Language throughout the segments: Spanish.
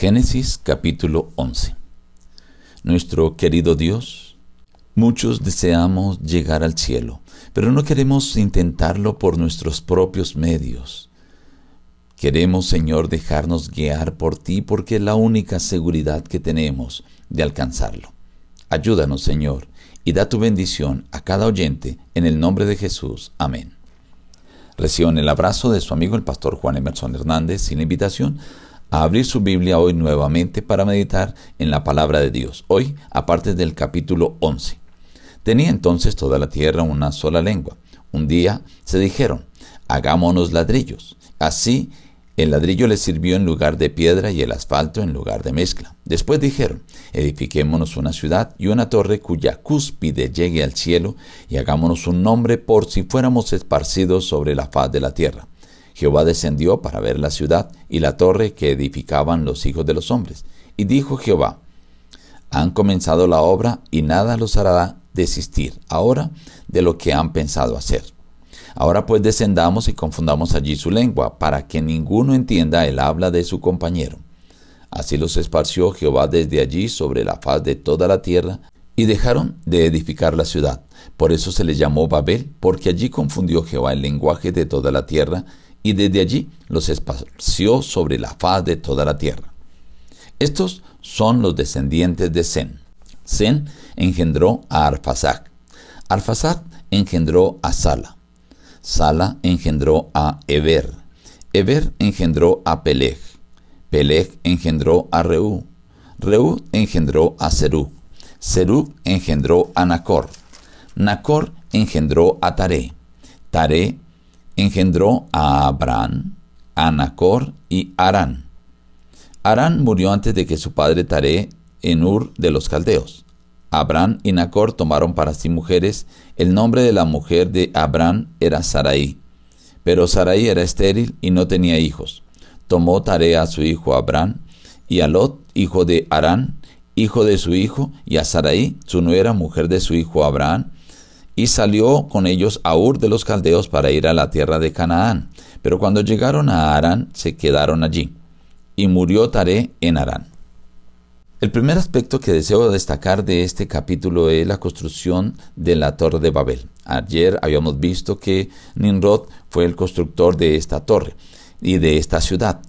Génesis capítulo 11 Nuestro querido Dios, muchos deseamos llegar al cielo, pero no queremos intentarlo por nuestros propios medios. Queremos, Señor, dejarnos guiar por ti porque es la única seguridad que tenemos de alcanzarlo. Ayúdanos, Señor, y da tu bendición a cada oyente en el nombre de Jesús. Amén. Reciban el abrazo de su amigo el pastor Juan Emerson Hernández la invitación a abrir su Biblia hoy nuevamente para meditar en la palabra de Dios. Hoy, aparte del capítulo 11. Tenía entonces toda la tierra una sola lengua. Un día se dijeron, hagámonos ladrillos. Así el ladrillo les sirvió en lugar de piedra y el asfalto en lugar de mezcla. Después dijeron, edifiquémonos una ciudad y una torre cuya cúspide llegue al cielo y hagámonos un nombre por si fuéramos esparcidos sobre la faz de la tierra. Jehová descendió para ver la ciudad y la torre que edificaban los hijos de los hombres. Y dijo Jehová, han comenzado la obra y nada los hará desistir ahora de lo que han pensado hacer. Ahora pues descendamos y confundamos allí su lengua, para que ninguno entienda el habla de su compañero. Así los esparció Jehová desde allí sobre la faz de toda la tierra, y dejaron de edificar la ciudad. Por eso se le llamó Babel, porque allí confundió Jehová el lenguaje de toda la tierra, y desde allí los esparció sobre la faz de toda la tierra. Estos son los descendientes de Zen. Zen engendró a Arphaxad. Arphaxad engendró a Sala. Sala engendró a Eber. Eber engendró a Peleg. Peleg engendró a Reú. Reú engendró a Serú. Serú engendró a Nacor. Nacor engendró a Taré. Taré engendró a Abraham, a Nacor y Arán. Arán murió antes de que su padre Taré en Ur de los Caldeos. Abraham y Nacor tomaron para sí mujeres. El nombre de la mujer de Abraham era Sarai. Pero Sarai era estéril y no tenía hijos. Tomó tarea a su hijo Abraham y a Lot, hijo de Arán, hijo de su hijo, y a Sarai, su nuera, mujer de su hijo Abraham, y salió con ellos a Ur de los Caldeos para ir a la tierra de Canaán. Pero cuando llegaron a Arán, se quedaron allí. Y murió Taré en Arán. El primer aspecto que deseo destacar de este capítulo es la construcción de la Torre de Babel. Ayer habíamos visto que Nimrod fue el constructor de esta torre y de esta ciudad.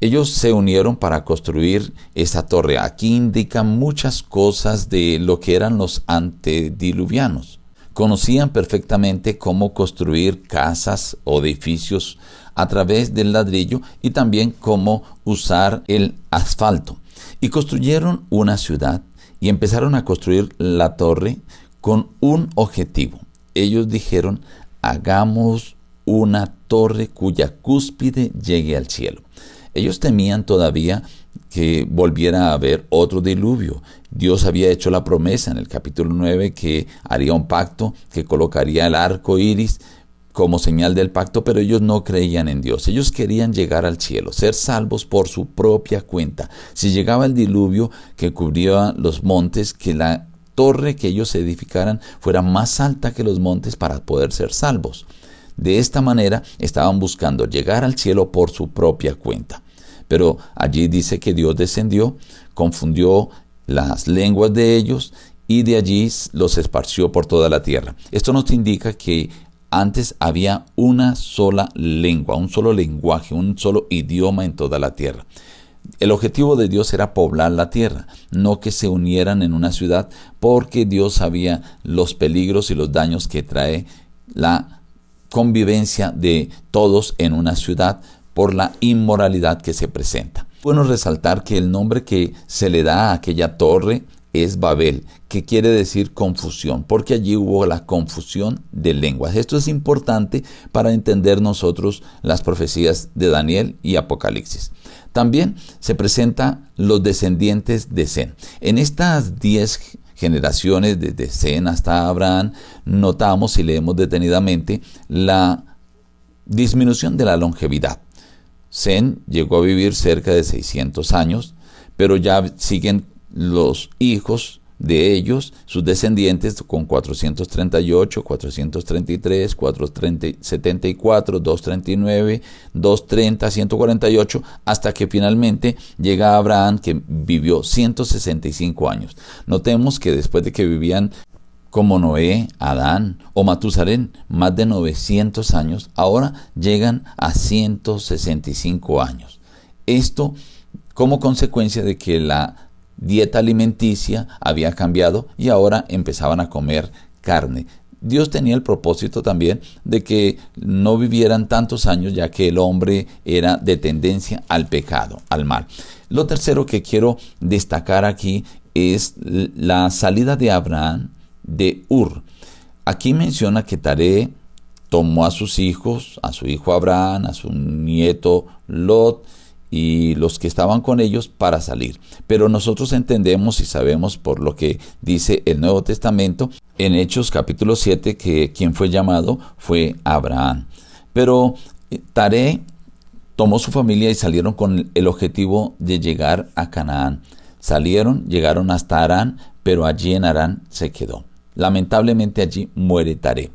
Ellos se unieron para construir esta torre. Aquí indican muchas cosas de lo que eran los antediluvianos. Conocían perfectamente cómo construir casas o edificios a través del ladrillo y también cómo usar el asfalto. Y construyeron una ciudad y empezaron a construir la torre con un objetivo. Ellos dijeron, hagamos una torre cuya cúspide llegue al cielo. Ellos temían todavía que volviera a haber otro diluvio. Dios había hecho la promesa en el capítulo 9 que haría un pacto, que colocaría el arco iris como señal del pacto, pero ellos no creían en Dios. Ellos querían llegar al cielo, ser salvos por su propia cuenta. Si llegaba el diluvio que cubría los montes, que la torre que ellos edificaran fuera más alta que los montes para poder ser salvos. De esta manera estaban buscando llegar al cielo por su propia cuenta. Pero allí dice que Dios descendió, confundió las lenguas de ellos y de allí los esparció por toda la tierra. Esto nos indica que antes había una sola lengua, un solo lenguaje, un solo idioma en toda la tierra. El objetivo de Dios era poblar la tierra, no que se unieran en una ciudad, porque Dios sabía los peligros y los daños que trae la convivencia de todos en una ciudad por la inmoralidad que se presenta. Bueno resaltar que el nombre que se le da a aquella torre es Babel, que quiere decir confusión, porque allí hubo la confusión de lenguas. Esto es importante para entender nosotros las profecías de Daniel y Apocalipsis. También se presenta los descendientes de Zen. En estas diez generaciones, desde Zen hasta Abraham, notamos y leemos detenidamente la disminución de la longevidad. Zen llegó a vivir cerca de 600 años, pero ya siguen los hijos de ellos, sus descendientes con 438, 433, 474, 239, 230, 148, hasta que finalmente llega Abraham que vivió 165 años. Notemos que después de que vivían como Noé, Adán o Matusalén, más de 900 años, ahora llegan a 165 años. Esto como consecuencia de que la dieta alimenticia había cambiado y ahora empezaban a comer carne. Dios tenía el propósito también de que no vivieran tantos años ya que el hombre era de tendencia al pecado, al mal. Lo tercero que quiero destacar aquí es la salida de Abraham de Ur. Aquí menciona que Taré tomó a sus hijos, a su hijo Abraham, a su nieto Lot, y los que estaban con ellos para salir. Pero nosotros entendemos y sabemos por lo que dice el Nuevo Testamento en Hechos capítulo 7 que quien fue llamado fue Abraham. Pero eh, Taré tomó su familia y salieron con el objetivo de llegar a Canaán. Salieron, llegaron hasta Arán, pero allí en Arán se quedó. Lamentablemente allí muere Taré.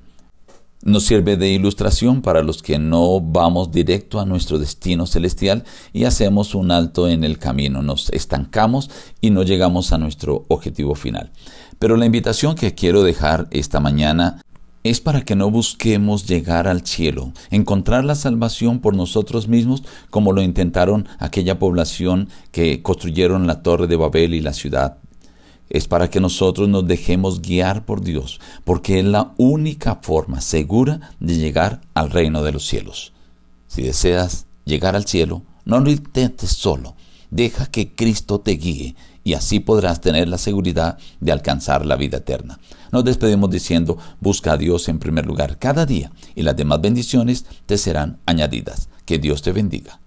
Nos sirve de ilustración para los que no vamos directo a nuestro destino celestial y hacemos un alto en el camino, nos estancamos y no llegamos a nuestro objetivo final. Pero la invitación que quiero dejar esta mañana es para que no busquemos llegar al cielo, encontrar la salvación por nosotros mismos como lo intentaron aquella población que construyeron la torre de Babel y la ciudad es para que nosotros nos dejemos guiar por Dios, porque es la única forma segura de llegar al reino de los cielos. Si deseas llegar al cielo, no lo intentes solo, deja que Cristo te guíe y así podrás tener la seguridad de alcanzar la vida eterna. Nos despedimos diciendo, busca a Dios en primer lugar cada día y las demás bendiciones te serán añadidas. Que Dios te bendiga.